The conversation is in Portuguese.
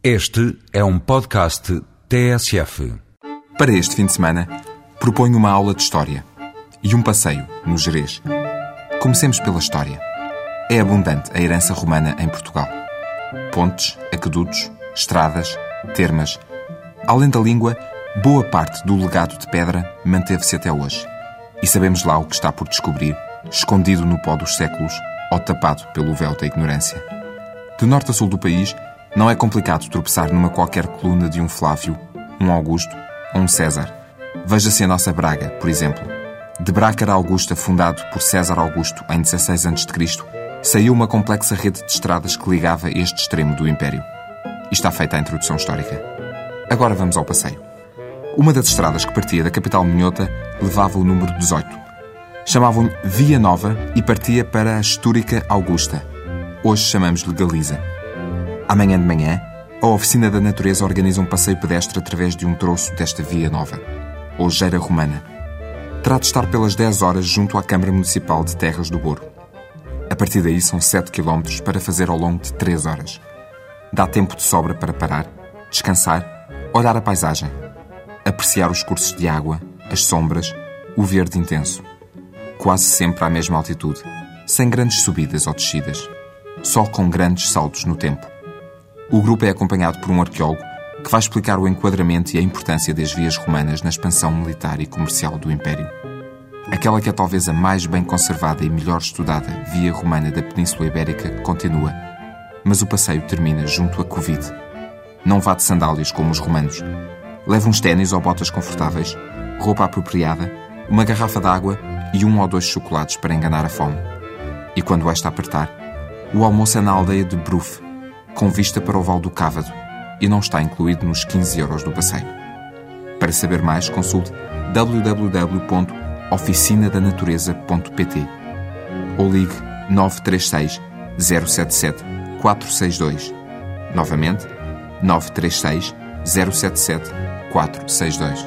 Este é um podcast TSF. Para este fim de semana, proponho uma aula de História e um passeio no Jerez. Comecemos pela História. É abundante a herança romana em Portugal. Pontes, aquedutos, estradas, termas. Além da língua, boa parte do legado de pedra manteve-se até hoje. E sabemos lá o que está por descobrir, escondido no pó dos séculos ou tapado pelo véu da ignorância. De norte a sul do país, não é complicado tropeçar numa qualquer coluna de um Flávio, um Augusto ou um César. Veja-se a nossa Braga, por exemplo. De Brácara Augusta, fundado por César Augusto em 16 a.C., saiu uma complexa rede de estradas que ligava este extremo do Império. E está feita a introdução histórica. Agora vamos ao passeio. Uma das estradas que partia da capital minhota levava o número 18. Chamavam-lhe Via Nova e partia para a Histórica Augusta. Hoje chamamos-lhe Galiza. Amanhã de manhã, a Oficina da Natureza organiza um passeio pedestre através de um troço desta via nova, ou Geira Romana. Terá de estar pelas 10 horas junto à Câmara Municipal de Terras do Boro. A partir daí são 7 km para fazer ao longo de 3 horas. Dá tempo de sobra para parar, descansar, olhar a paisagem, apreciar os cursos de água, as sombras, o verde intenso. Quase sempre à mesma altitude, sem grandes subidas ou descidas, só com grandes saltos no tempo. O grupo é acompanhado por um arqueólogo que vai explicar o enquadramento e a importância das vias romanas na expansão militar e comercial do Império. Aquela que é talvez a mais bem conservada e melhor estudada via romana da Península Ibérica continua, mas o passeio termina junto a Covid. Não vá de sandálias como os romanos. Leve uns ténis ou botas confortáveis, roupa apropriada, uma garrafa de água e um ou dois chocolates para enganar a fome. E quando esta apertar, o almoço é na aldeia de Bruf, com vista para o Val do Cávado e não está incluído nos 15 euros do passeio. Para saber mais, consulte www.oficinadanatureza.pt ou ligue 936 077 462. Novamente, 936 077 462.